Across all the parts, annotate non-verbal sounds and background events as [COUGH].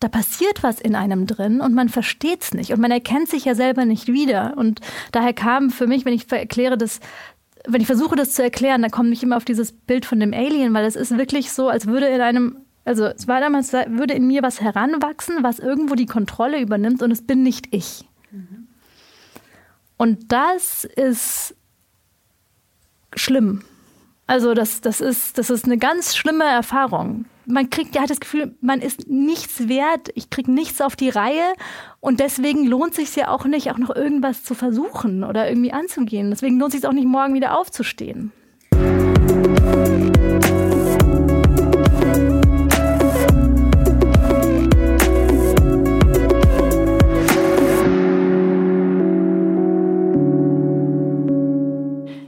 da passiert was in einem drin und man versteht es nicht und man erkennt sich ja selber nicht wieder. Und daher kam für mich, wenn ich erkläre, dass wenn ich versuche, das zu erklären, dann komme ich immer auf dieses Bild von dem Alien, weil es ist wirklich so, als würde in einem, also es war damals, würde in mir was heranwachsen, was irgendwo die Kontrolle übernimmt und es bin nicht ich. Und das ist schlimm. Also das, das, ist, das ist eine ganz schlimme Erfahrung. Man kriegt ja das Gefühl, man ist nichts wert, ich kriege nichts auf die Reihe und deswegen lohnt sich ja auch nicht, auch noch irgendwas zu versuchen oder irgendwie anzugehen. Deswegen lohnt sich auch nicht, morgen wieder aufzustehen.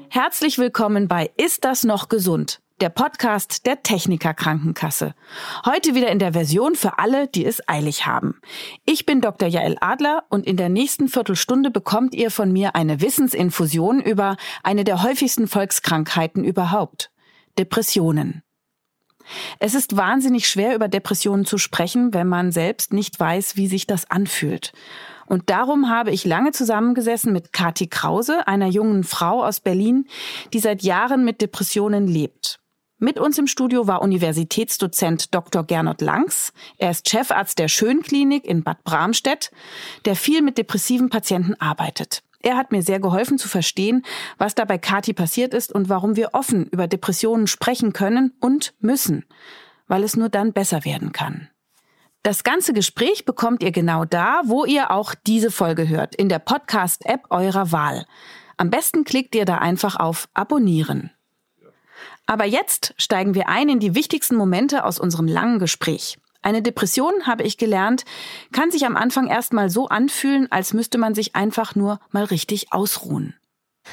Herzlich willkommen bei Ist das noch gesund? Der Podcast der Techniker Krankenkasse. Heute wieder in der Version für alle, die es eilig haben. Ich bin Dr. Jael Adler und in der nächsten Viertelstunde bekommt ihr von mir eine Wissensinfusion über eine der häufigsten Volkskrankheiten überhaupt. Depressionen. Es ist wahnsinnig schwer, über Depressionen zu sprechen, wenn man selbst nicht weiß, wie sich das anfühlt. Und darum habe ich lange zusammengesessen mit Kati Krause, einer jungen Frau aus Berlin, die seit Jahren mit Depressionen lebt. Mit uns im Studio war Universitätsdozent Dr. Gernot Langs. Er ist Chefarzt der Schönklinik in Bad Bramstedt, der viel mit depressiven Patienten arbeitet. Er hat mir sehr geholfen zu verstehen, was da bei Kati passiert ist und warum wir offen über Depressionen sprechen können und müssen, weil es nur dann besser werden kann. Das ganze Gespräch bekommt ihr genau da, wo ihr auch diese Folge hört, in der Podcast-App eurer Wahl. Am besten klickt ihr da einfach auf Abonnieren. Aber jetzt steigen wir ein in die wichtigsten Momente aus unserem langen Gespräch. Eine Depression, habe ich gelernt, kann sich am Anfang erstmal so anfühlen, als müsste man sich einfach nur mal richtig ausruhen.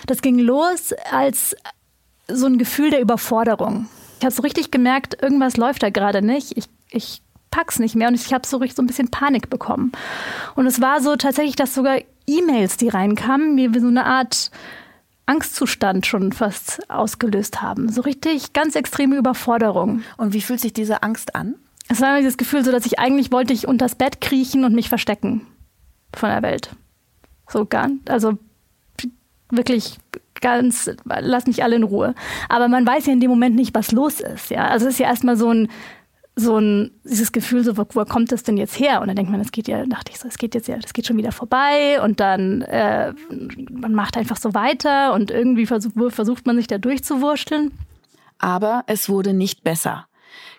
Das ging los als so ein Gefühl der Überforderung. Ich habe so richtig gemerkt, irgendwas läuft da gerade nicht. Ich, ich pack's nicht mehr und ich habe so richtig so ein bisschen Panik bekommen. Und es war so tatsächlich, dass sogar E-Mails, die reinkamen, mir so eine Art Angstzustand schon fast ausgelöst haben. So richtig ganz extreme Überforderung. Und wie fühlt sich diese Angst an? Es war dieses Gefühl, so dass ich eigentlich wollte ich unters Bett kriechen und mich verstecken von der Welt. So ganz, also wirklich ganz, lass mich alle in Ruhe. Aber man weiß ja in dem Moment nicht, was los ist. Ja, also es ist ja erstmal so ein so ein, dieses Gefühl, so, wo, wo kommt das denn jetzt her? Und dann denkt man, es geht ja, dachte ich so, es geht jetzt ja, das geht schon wieder vorbei und dann, äh, man macht einfach so weiter und irgendwie versuch, versucht man sich da durchzuwurschteln. Aber es wurde nicht besser.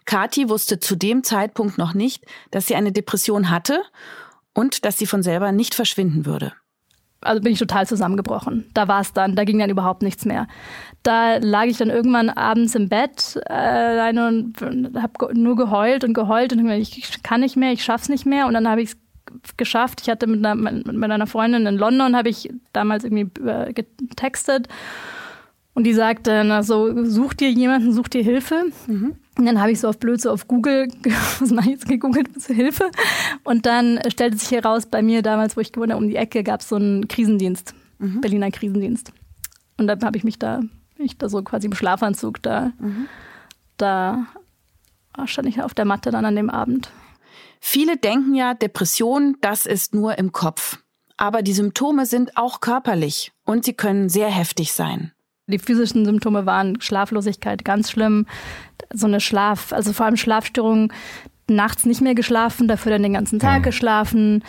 Kathi wusste zu dem Zeitpunkt noch nicht, dass sie eine Depression hatte und dass sie von selber nicht verschwinden würde also bin ich total zusammengebrochen. Da war es dann, da ging dann überhaupt nichts mehr. Da lag ich dann irgendwann abends im Bett äh, alleine und habe nur geheult und geheult und ich kann nicht mehr, ich schaff's nicht mehr und dann habe ich es geschafft. Ich hatte mit einer, mit einer Freundin in London habe ich damals irgendwie getextet und die sagte, na so, such dir jemanden, such dir Hilfe. Mhm. Und dann habe ich so auf blöd so auf Google, [LAUGHS] was mache ich jetzt, gegoogelt zur Hilfe. Und dann stellte sich heraus, bei mir damals, wo ich gewohnt habe, um die Ecke, gab es so einen Krisendienst, mhm. Berliner Krisendienst. Und dann habe ich mich da, ich da so quasi im Schlafanzug da, mhm. da stand ich auf der Matte dann an dem Abend. Viele denken ja, Depression, das ist nur im Kopf. Aber die Symptome sind auch körperlich und sie können sehr heftig sein. Die physischen Symptome waren Schlaflosigkeit, ganz schlimm. So eine Schlaf, also vor allem Schlafstörungen, nachts nicht mehr geschlafen, dafür dann den ganzen Tag mhm. geschlafen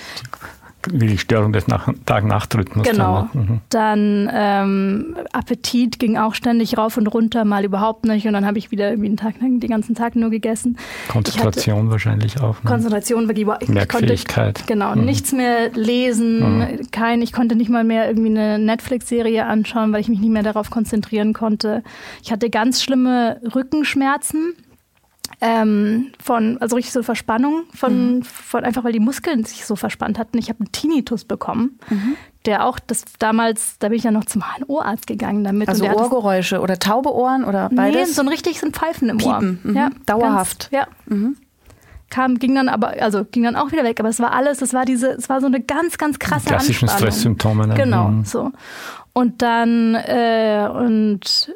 wie die Störung des Nach Tag-Nacht-Rhythmus. Genau. Dann, mhm. dann ähm, Appetit ging auch ständig rauf und runter, mal überhaupt nicht. Und dann habe ich wieder irgendwie den, Tag, den ganzen Tag nur gegessen. Konzentration wahrscheinlich auch. Ne? Konzentration wirklich. Ich Merkfähigkeit. Konnte, genau, mhm. nichts mehr lesen. Mhm. Kein, ich konnte nicht mal mehr irgendwie eine Netflix-Serie anschauen, weil ich mich nicht mehr darauf konzentrieren konnte. Ich hatte ganz schlimme Rückenschmerzen ähm, von, also richtig so Verspannung, von, mhm. von einfach weil die Muskeln sich so verspannt hatten. Ich habe einen Tinnitus bekommen, mhm. der auch, das damals, da bin ich ja noch zum HNO-Arzt gegangen damit. Also Ohrgeräusche oder taube Ohren oder beides? Nee, so ein richtig so ein Pfeifen im Piepen. Ohr. Mhm. Ja, dauerhaft. Ganz, ja. Mhm. Kam, ging dann aber, also ging dann auch wieder weg, aber es war alles, es war diese, es war so eine ganz, ganz krasse Klassischen Anspannung. Stresssymptome. Ne? Genau, mhm. so. Und dann, äh, und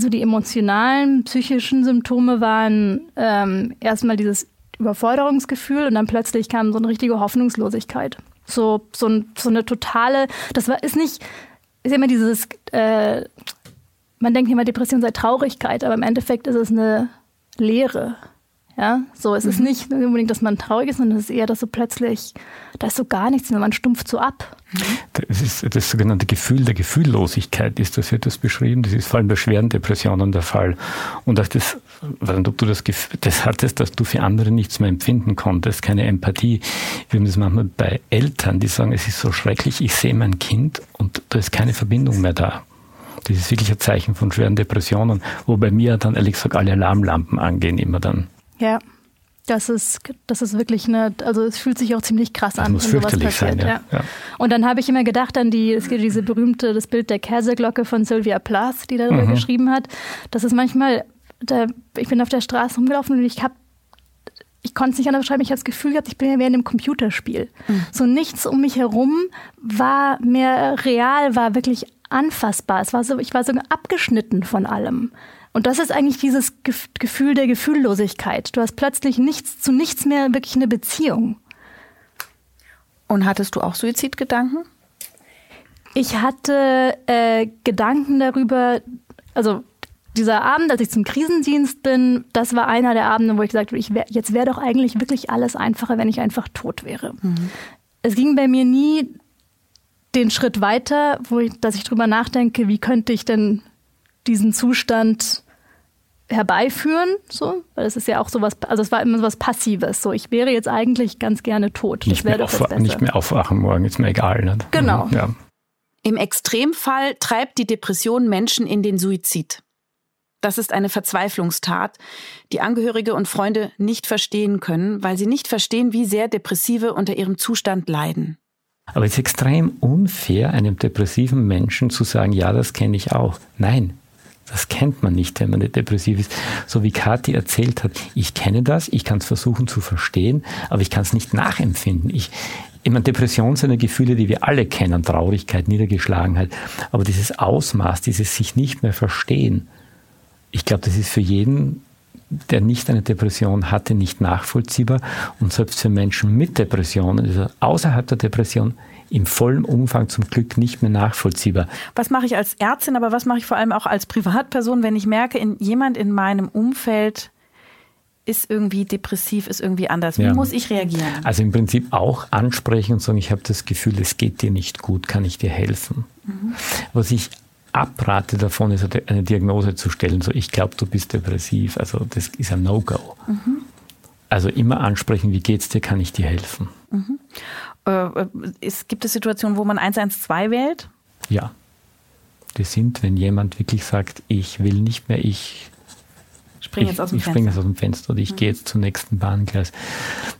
so die emotionalen, psychischen Symptome waren ähm, erstmal dieses Überforderungsgefühl und dann plötzlich kam so eine richtige Hoffnungslosigkeit. So, so, ein, so eine totale, das war, ist nicht, ist immer dieses, äh, man denkt immer, Depression sei Traurigkeit, aber im Endeffekt ist es eine Leere. Ja, so, es mhm. ist nicht unbedingt, dass man traurig ist, sondern es ist eher, dass so plötzlich, da ist so gar nichts mehr, man stumpft so ab. Das ist das sogenannte Gefühl der Gefühllosigkeit, ist das etwas beschrieben. Das ist vor allem bei schweren Depressionen der Fall. Und dass das, weil du das Gefühl, das hattest, dass du für andere nichts mehr empfinden konntest, keine Empathie. Wir haben das manchmal bei Eltern, die sagen, es ist so schrecklich, ich sehe mein Kind und da ist keine Verbindung mehr da. Das ist wirklich ein Zeichen von schweren Depressionen, wo bei mir dann ehrlich gesagt alle Alarmlampen angehen immer dann. Ja, das ist, das ist wirklich eine, also es fühlt sich auch ziemlich krass das an, muss wenn sowas passiert. Sein, ja. Ja. ja. Und dann habe ich immer gedacht an die, es gibt diese berühmte, das Bild der Käseglocke von Sylvia Plath, die darüber mhm. geschrieben hat. Das ist manchmal, da, ich bin auf der Straße rumgelaufen und ich habe ich konnte es nicht anders beschreiben, ich habe das Gefühl gehabt, ich bin ja wie in einem Computerspiel. Mhm. So nichts um mich herum war mehr real, war wirklich anfassbar. Es war so, ich war so abgeschnitten von allem. Und das ist eigentlich dieses Gefühl der Gefühllosigkeit. Du hast plötzlich nichts zu nichts mehr wirklich eine Beziehung. Und hattest du auch Suizidgedanken? Ich hatte äh, Gedanken darüber, also dieser Abend, als ich zum Krisendienst bin, das war einer der Abende, wo ich gesagt habe, ich wär, jetzt wäre doch eigentlich wirklich alles einfacher, wenn ich einfach tot wäre. Mhm. Es ging bei mir nie den Schritt weiter, wo ich, dass ich drüber nachdenke, wie könnte ich denn diesen Zustand herbeiführen, so, weil es ist ja auch sowas, also es war immer so was Passives, so, ich wäre jetzt eigentlich ganz gerne tot. Nicht, mehr, auf, nicht mehr aufwachen morgen, ist mir egal. Ne? Genau. Mhm, ja. Im Extremfall treibt die Depression Menschen in den Suizid. Das ist eine Verzweiflungstat, die Angehörige und Freunde nicht verstehen können, weil sie nicht verstehen, wie sehr Depressive unter ihrem Zustand leiden. Aber es ist extrem unfair, einem depressiven Menschen zu sagen, ja, das kenne ich auch. Nein, das kennt man nicht, wenn man nicht depressiv ist. So wie Kathi erzählt hat, ich kenne das, ich kann es versuchen zu verstehen, aber ich kann es nicht nachempfinden. Ich, ich meine, Depression sind ja Gefühle, die wir alle kennen, Traurigkeit, Niedergeschlagenheit. Aber dieses Ausmaß, dieses sich nicht mehr verstehen, ich glaube, das ist für jeden, der nicht eine Depression hatte, nicht nachvollziehbar. Und selbst für Menschen mit Depressionen, also außerhalb der Depression, im vollen Umfang zum Glück nicht mehr nachvollziehbar. Was mache ich als Ärztin, aber was mache ich vor allem auch als Privatperson, wenn ich merke, in, jemand in meinem Umfeld ist irgendwie depressiv, ist irgendwie anders. Wie ja. muss ich reagieren? Also im Prinzip auch ansprechen und sagen, ich habe das Gefühl, es geht dir nicht gut, kann ich dir helfen? Mhm. Was ich abrate davon, ist eine Diagnose zu stellen, so ich glaube, du bist depressiv. Also das ist ein No-Go. Mhm. Also immer ansprechen, wie geht's dir, kann ich dir helfen? Mhm. Äh, es, gibt es Situationen, wo man 112 wählt? Ja. Das sind, wenn jemand wirklich sagt, ich will nicht mehr, ich springe jetzt aus dem ich Fenster. jetzt aus dem Fenster oder ich mhm. gehe jetzt zum nächsten Bahngleis,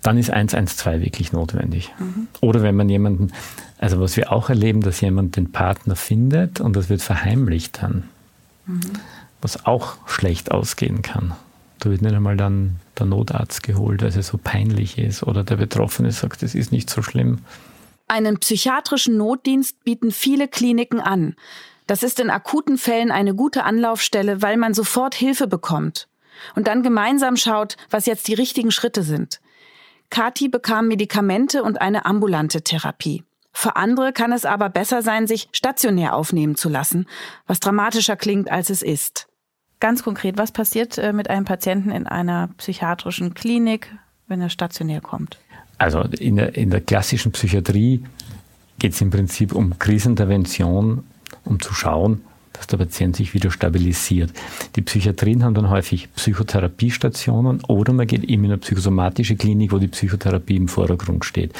dann ist 112 wirklich notwendig. Mhm. Oder wenn man jemanden, also was wir auch erleben, dass jemand den Partner findet und das wird verheimlicht dann, mhm. was auch schlecht ausgehen kann. Da wird nicht einmal dann der Notarzt geholt, weil es so peinlich ist oder der Betroffene sagt, es ist nicht so schlimm. Einen psychiatrischen Notdienst bieten viele Kliniken an. Das ist in akuten Fällen eine gute Anlaufstelle, weil man sofort Hilfe bekommt und dann gemeinsam schaut, was jetzt die richtigen Schritte sind. Kati bekam Medikamente und eine ambulante Therapie. Für andere kann es aber besser sein, sich stationär aufnehmen zu lassen, was dramatischer klingt, als es ist. Ganz konkret, was passiert äh, mit einem Patienten in einer psychiatrischen Klinik, wenn er stationär kommt? Also in der, in der klassischen Psychiatrie geht es im Prinzip um Krisenintervention, um zu schauen, dass der Patient sich wieder stabilisiert. Die Psychiatrien haben dann häufig Psychotherapiestationen oder man geht eben in eine psychosomatische Klinik, wo die Psychotherapie im Vordergrund steht.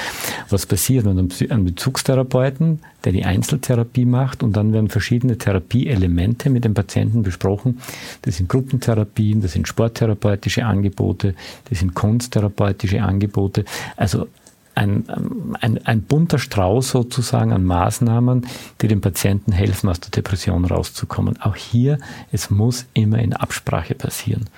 Was passiert? Hat einen Bezugstherapeuten, der die Einzeltherapie macht und dann werden verschiedene Therapieelemente mit dem Patienten besprochen. Das sind Gruppentherapien, das sind sporttherapeutische Angebote, das sind kunsttherapeutische Angebote. Also ein, ein, ein bunter Strauß sozusagen an Maßnahmen, die dem Patienten helfen, aus der Depression rauszukommen. Auch hier, es muss immer in Absprache passieren.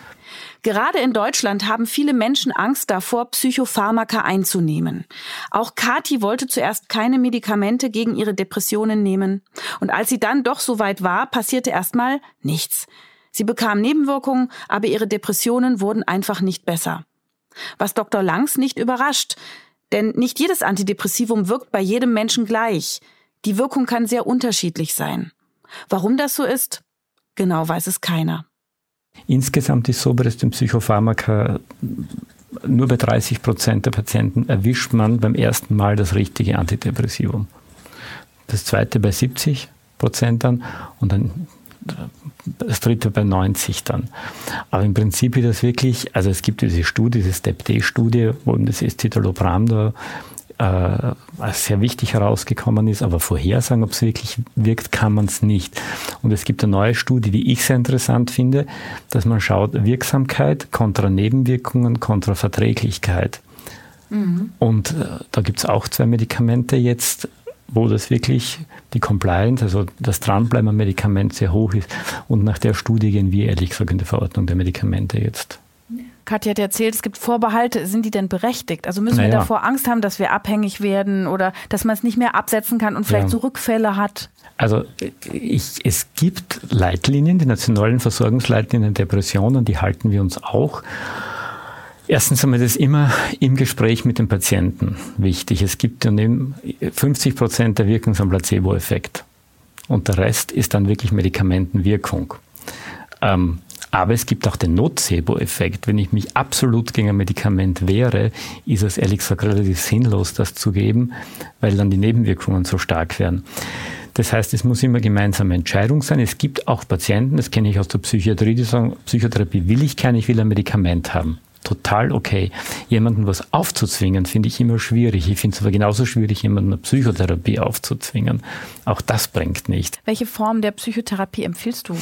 Gerade in Deutschland haben viele Menschen Angst davor, Psychopharmaka einzunehmen. Auch Kati wollte zuerst keine Medikamente gegen ihre Depressionen nehmen. Und als sie dann doch so weit war, passierte erstmal nichts. Sie bekam Nebenwirkungen, aber ihre Depressionen wurden einfach nicht besser. Was Dr. Langs nicht überrascht, denn nicht jedes Antidepressivum wirkt bei jedem Menschen gleich. Die Wirkung kann sehr unterschiedlich sein. Warum das so ist, genau weiß es keiner. Insgesamt ist so, dass den Psychopharmaka nur bei 30 Prozent der Patienten erwischt man beim ersten Mal das richtige Antidepressivum. Das zweite bei 70 Prozent dann und dann das dritte bei 90 dann. Aber im Prinzip ist das wirklich, also es gibt diese Studie, diese STEP-D-Studie, wo das Escitalopram da äh, sehr wichtig herausgekommen ist, aber vorhersagen, ob es wirklich wirkt, kann man es nicht. Und es gibt eine neue Studie, die ich sehr interessant finde, dass man schaut, Wirksamkeit kontra Nebenwirkungen kontra Verträglichkeit. Mhm. Und äh, da gibt es auch zwei Medikamente jetzt, wo das wirklich die Compliance, also das Dranbleiben am Medikament sehr hoch ist. Und nach der Studie gehen wir ehrlich gesagt in der Verordnung der Medikamente jetzt. Katja hat erzählt, es gibt Vorbehalte. Sind die denn berechtigt? Also müssen naja. wir davor Angst haben, dass wir abhängig werden oder dass man es nicht mehr absetzen kann und vielleicht ja. so Rückfälle hat? Also ich, es gibt Leitlinien, die nationalen Versorgungsleitlinien Depressionen, die halten wir uns auch. Erstens einmal das immer im Gespräch mit dem Patienten wichtig. Es gibt ja 50 Prozent der Wirkung am Placebo-Effekt. Und der Rest ist dann wirklich Medikamentenwirkung. Ähm, aber es gibt auch den Nocebo-Effekt. Wenn ich mich absolut gegen ein Medikament wehre, ist es ehrlich gesagt relativ sinnlos, das zu geben, weil dann die Nebenwirkungen so stark werden. Das heißt, es muss immer gemeinsame Entscheidung sein. Es gibt auch Patienten, das kenne ich aus der Psychiatrie, die sagen, Psychotherapie will ich keine, ich will ein Medikament haben total okay. Jemanden was aufzuzwingen, finde ich immer schwierig. Ich finde es aber genauso schwierig, jemanden eine Psychotherapie aufzuzwingen. Auch das bringt nicht. Welche Form der Psychotherapie empfiehlst du?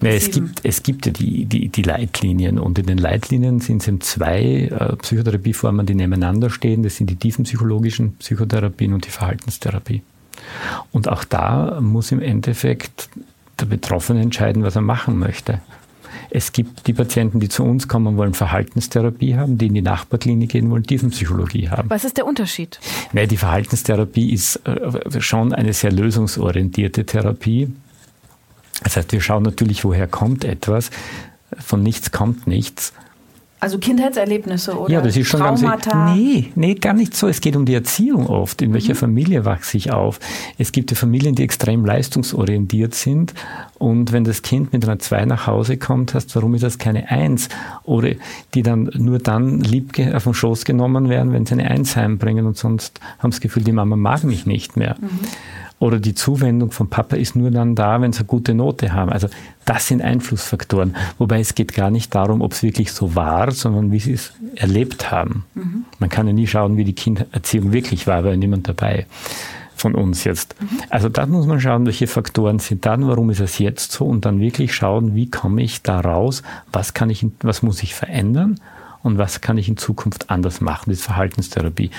Nee, es, gibt, es gibt ja die, die, die Leitlinien und in den Leitlinien sind es eben zwei äh, Psychotherapieformen, die nebeneinander stehen. Das sind die tiefenpsychologischen Psychotherapien und die Verhaltenstherapie. Und auch da muss im Endeffekt der Betroffene entscheiden, was er machen möchte. Es gibt die Patienten, die zu uns kommen wollen Verhaltenstherapie haben, die in die Nachbarklinik gehen wollen Tiefenpsychologie haben. Was ist der Unterschied? Nee, die Verhaltenstherapie ist äh, schon eine sehr lösungsorientierte Therapie. Das heißt, wir schauen natürlich, woher kommt etwas. Von nichts kommt nichts. Also Kindheitserlebnisse oder ja, das ist schon Traumata? Ganz, nee, nee, gar nicht so. Es geht um die Erziehung oft. In welcher mhm. Familie wachse ich auf? Es gibt ja Familien, die extrem leistungsorientiert sind. Und wenn das Kind mit einer 2 nach Hause kommt, heißt, warum ist das keine 1? Oder die dann nur dann lieb auf den Schoß genommen werden, wenn sie eine 1 heimbringen und sonst haben das Gefühl, die Mama mag mich nicht mehr. Mhm oder die Zuwendung von Papa ist nur dann da, wenn sie eine gute Note haben. Also das sind Einflussfaktoren. Wobei es geht gar nicht darum, ob es wirklich so war, sondern wie sie es erlebt haben. Mhm. Man kann ja nie schauen, wie die Kindererziehung wirklich war, weil niemand dabei von uns jetzt. Mhm. Also da muss man schauen, welche Faktoren sind dann, warum ist es jetzt so und dann wirklich schauen, wie komme ich da raus, was kann ich, was muss ich verändern und was kann ich in Zukunft anders machen, das ist Verhaltenstherapie.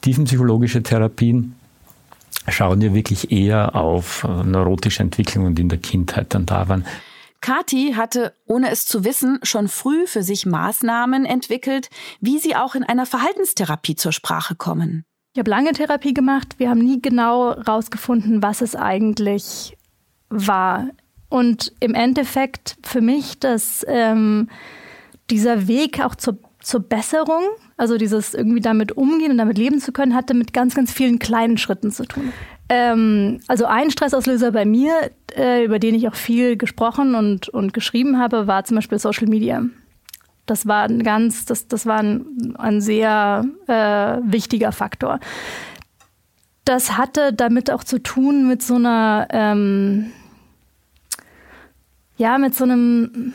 Tiefenpsychologische Therapien schauen wir wirklich eher auf äh, neurotische Entwicklungen, die in der Kindheit dann da waren. Kati hatte, ohne es zu wissen, schon früh für sich Maßnahmen entwickelt, wie sie auch in einer Verhaltenstherapie zur Sprache kommen. Ich habe lange Therapie gemacht. Wir haben nie genau herausgefunden, was es eigentlich war. Und im Endeffekt für mich, dass ähm, dieser Weg auch zur, zur Besserung also dieses irgendwie damit umgehen und damit leben zu können, hatte mit ganz, ganz vielen kleinen Schritten zu tun. Ähm, also ein Stressauslöser bei mir, äh, über den ich auch viel gesprochen und, und geschrieben habe, war zum Beispiel Social Media. Das war ein ganz, das, das war ein, ein sehr äh, wichtiger Faktor. Das hatte damit auch zu tun mit so einer, ähm, ja, mit so einem,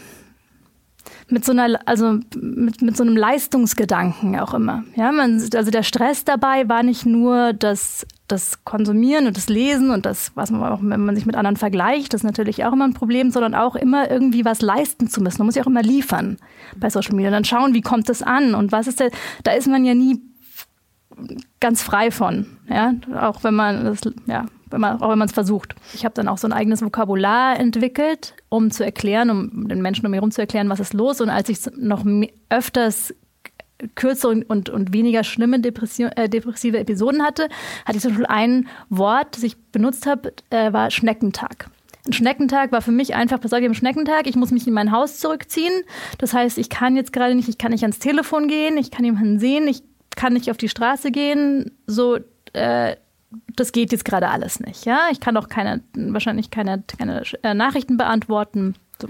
mit so einer, also mit, mit so einem Leistungsgedanken auch immer. Ja, man, also der Stress dabei war nicht nur das, das Konsumieren und das Lesen und das, was man auch, wenn man sich mit anderen vergleicht, das ist natürlich auch immer ein Problem, sondern auch immer irgendwie was leisten zu müssen. Man muss ja auch immer liefern bei Social Media. Und dann schauen, wie kommt das an und was ist der, da ist man ja nie ganz frei von. Ja, auch wenn man das, ja, wenn man, auch wenn man es versucht. Ich habe dann auch so ein eigenes Vokabular entwickelt, um zu erklären, um den Menschen um mich herum zu erklären, was ist los. Und als ich noch öfters kürzere und, und, und weniger schlimme Depression, äh, depressive Episoden hatte, hatte ich zum Beispiel ein Wort, das ich benutzt habe, äh, war Schneckentag. Ein Schneckentag war für mich einfach, was soll ich am Schneckentag? Ich muss mich in mein Haus zurückziehen. Das heißt, ich kann jetzt gerade nicht, ich kann nicht ans Telefon gehen, ich kann jemanden sehen, ich kann nicht auf die Straße gehen. So, äh, das geht jetzt gerade alles nicht. Ja, ich kann auch keine, wahrscheinlich keine, keine äh, Nachrichten beantworten. So.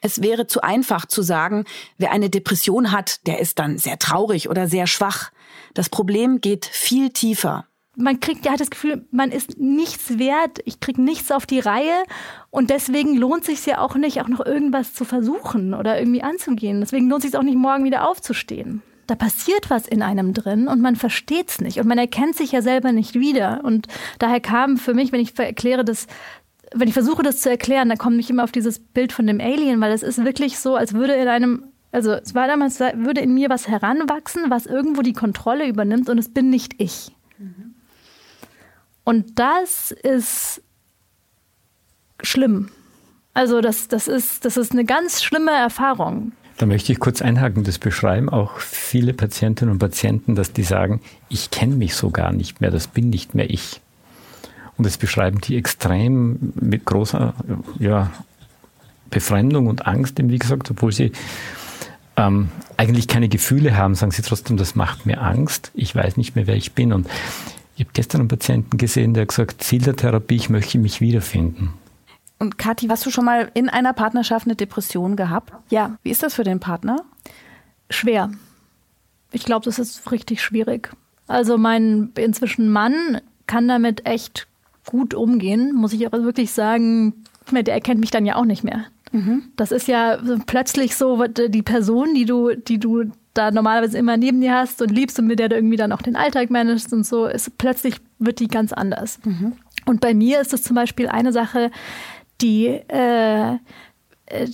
Es wäre zu einfach zu sagen, wer eine Depression hat, der ist dann sehr traurig oder sehr schwach. Das Problem geht viel tiefer. Man kriegt ja das Gefühl, man ist nichts wert, ich kriege nichts auf die Reihe und deswegen lohnt sich ja auch nicht, auch noch irgendwas zu versuchen oder irgendwie anzugehen. Deswegen lohnt sich auch nicht, morgen wieder aufzustehen. Da passiert was in einem drin und man versteht es nicht und man erkennt sich ja selber nicht wieder. Und daher kam für mich, wenn ich erkläre, dass wenn ich versuche, das zu erklären, dann komme ich immer auf dieses Bild von dem Alien, weil es ist wirklich so, als würde in einem, also es war damals, würde in mir was heranwachsen, was irgendwo die Kontrolle übernimmt und es bin nicht ich. Mhm. Und das ist schlimm. Also das, das, ist, das ist eine ganz schlimme Erfahrung. Da möchte ich kurz einhaken, das beschreiben auch viele Patientinnen und Patienten, dass die sagen, ich kenne mich so gar nicht mehr, das bin nicht mehr ich. Und das beschreiben die extrem mit großer ja, Befremdung und Angst, wie gesagt, obwohl sie ähm, eigentlich keine Gefühle haben, sagen sie trotzdem, das macht mir Angst, ich weiß nicht mehr, wer ich bin. Und ich habe gestern einen Patienten gesehen, der hat gesagt, Ziel der Therapie, ich möchte mich wiederfinden. Und Kathi, hast du schon mal in einer Partnerschaft eine Depression gehabt? Ja. Wie ist das für den Partner? Schwer. Ich glaube, das ist richtig schwierig. Also mein inzwischen Mann kann damit echt gut umgehen, muss ich aber wirklich sagen, der erkennt mich dann ja auch nicht mehr. Mhm. Das ist ja plötzlich so die Person, die du, die du da normalerweise immer neben dir hast und liebst und mit der du irgendwie dann auch den Alltag managst und so, ist plötzlich wird die ganz anders. Mhm. Und bei mir ist es zum Beispiel eine Sache, die äh, äh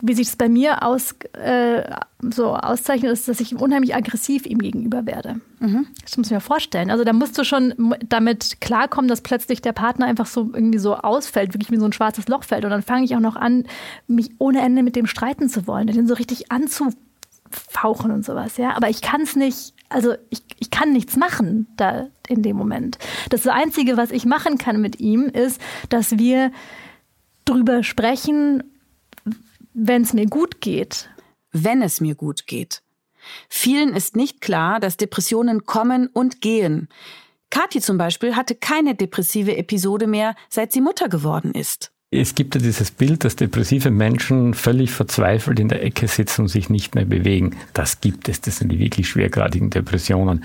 wie sich das bei mir aus, äh, so auszeichnet, ist, dass ich unheimlich aggressiv ihm gegenüber werde. Mhm. Das muss ich mir vorstellen. Also da musst du schon damit klarkommen, dass plötzlich der Partner einfach so irgendwie so ausfällt, wirklich wie so ein schwarzes Loch fällt. Und dann fange ich auch noch an, mich ohne Ende mit dem streiten zu wollen, den so richtig anzufauchen und sowas. Ja, aber ich kann es nicht. Also ich, ich kann nichts machen da in dem Moment. Das Einzige, was ich machen kann mit ihm, ist, dass wir drüber sprechen, wenn es mir gut geht. Wenn es mir gut geht. Vielen ist nicht klar, dass Depressionen kommen und gehen. Kathi zum Beispiel hatte keine depressive Episode mehr, seit sie Mutter geworden ist. Es gibt ja dieses Bild, dass depressive Menschen völlig verzweifelt in der Ecke sitzen und sich nicht mehr bewegen. Das gibt es, das sind die wirklich schwergradigen Depressionen.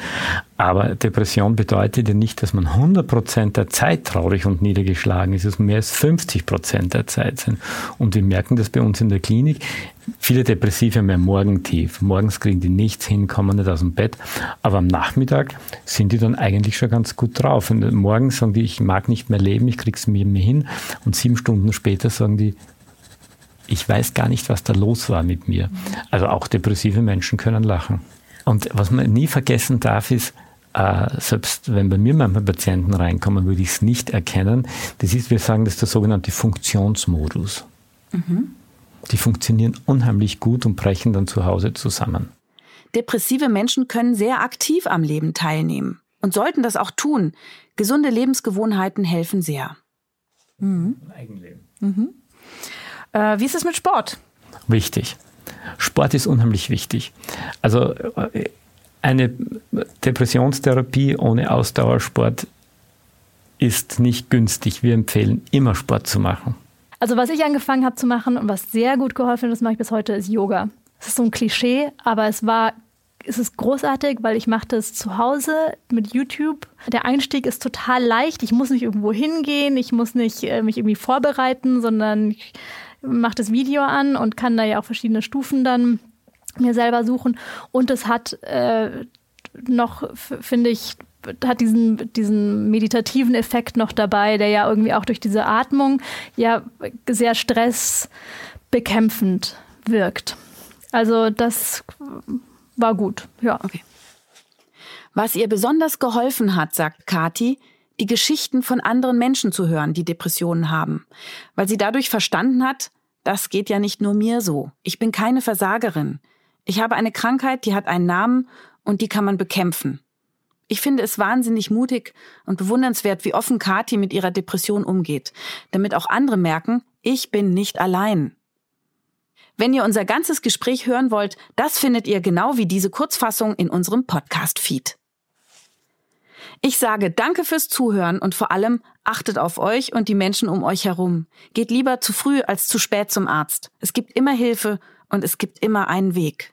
Aber Depression bedeutet ja nicht, dass man 100 Prozent der Zeit traurig und niedergeschlagen ist, es mehr als 50 Prozent der Zeit sind. Und wir merken das bei uns in der Klinik. Viele Depressive haben ja Morgentief. Morgens kriegen die nichts hin, kommen nicht aus dem Bett. Aber am Nachmittag sind die dann eigentlich schon ganz gut drauf. Und morgens sagen die, ich mag nicht mehr leben, ich krieg's mir mehr hin. Und sieben Stunden später sagen die, ich weiß gar nicht, was da los war mit mir. Also auch depressive Menschen können lachen. Und was man nie vergessen darf, ist, äh, selbst wenn bei mir manchmal Patienten reinkommen, würde ich es nicht erkennen. Das ist, wir sagen, das ist der sogenannte Funktionsmodus. Mhm. Die funktionieren unheimlich gut und brechen dann zu Hause zusammen. Depressive Menschen können sehr aktiv am Leben teilnehmen und sollten das auch tun. Gesunde Lebensgewohnheiten helfen sehr. Mhm. Eigenleben. Mhm. Äh, wie ist es mit Sport? Wichtig. Sport ist unheimlich wichtig. Also äh, eine Depressionstherapie ohne Ausdauersport ist nicht günstig. Wir empfehlen immer Sport zu machen. Also was ich angefangen habe zu machen und was sehr gut geholfen hat, das mache ich bis heute, ist Yoga. Das ist so ein Klischee, aber es war es ist großartig, weil ich mache das zu Hause mit YouTube. Der Einstieg ist total leicht. Ich muss nicht irgendwo hingehen, ich muss nicht äh, mich irgendwie vorbereiten, sondern ich mache das Video an und kann da ja auch verschiedene Stufen dann mir selber suchen. Und es hat äh, noch, finde ich, hat diesen, diesen meditativen Effekt noch dabei, der ja irgendwie auch durch diese Atmung ja sehr stressbekämpfend wirkt. Also das war gut, ja. Okay. Was ihr besonders geholfen hat, sagt Kati, die Geschichten von anderen Menschen zu hören, die Depressionen haben, weil sie dadurch verstanden hat, das geht ja nicht nur mir so. Ich bin keine Versagerin. Ich habe eine Krankheit, die hat einen Namen und die kann man bekämpfen. Ich finde es wahnsinnig mutig und bewundernswert, wie offen Kathi mit ihrer Depression umgeht, damit auch andere merken, ich bin nicht allein. Wenn ihr unser ganzes Gespräch hören wollt, das findet ihr genau wie diese Kurzfassung in unserem Podcast-Feed. Ich sage danke fürs Zuhören und vor allem achtet auf euch und die Menschen um euch herum. Geht lieber zu früh als zu spät zum Arzt. Es gibt immer Hilfe und es gibt immer einen Weg.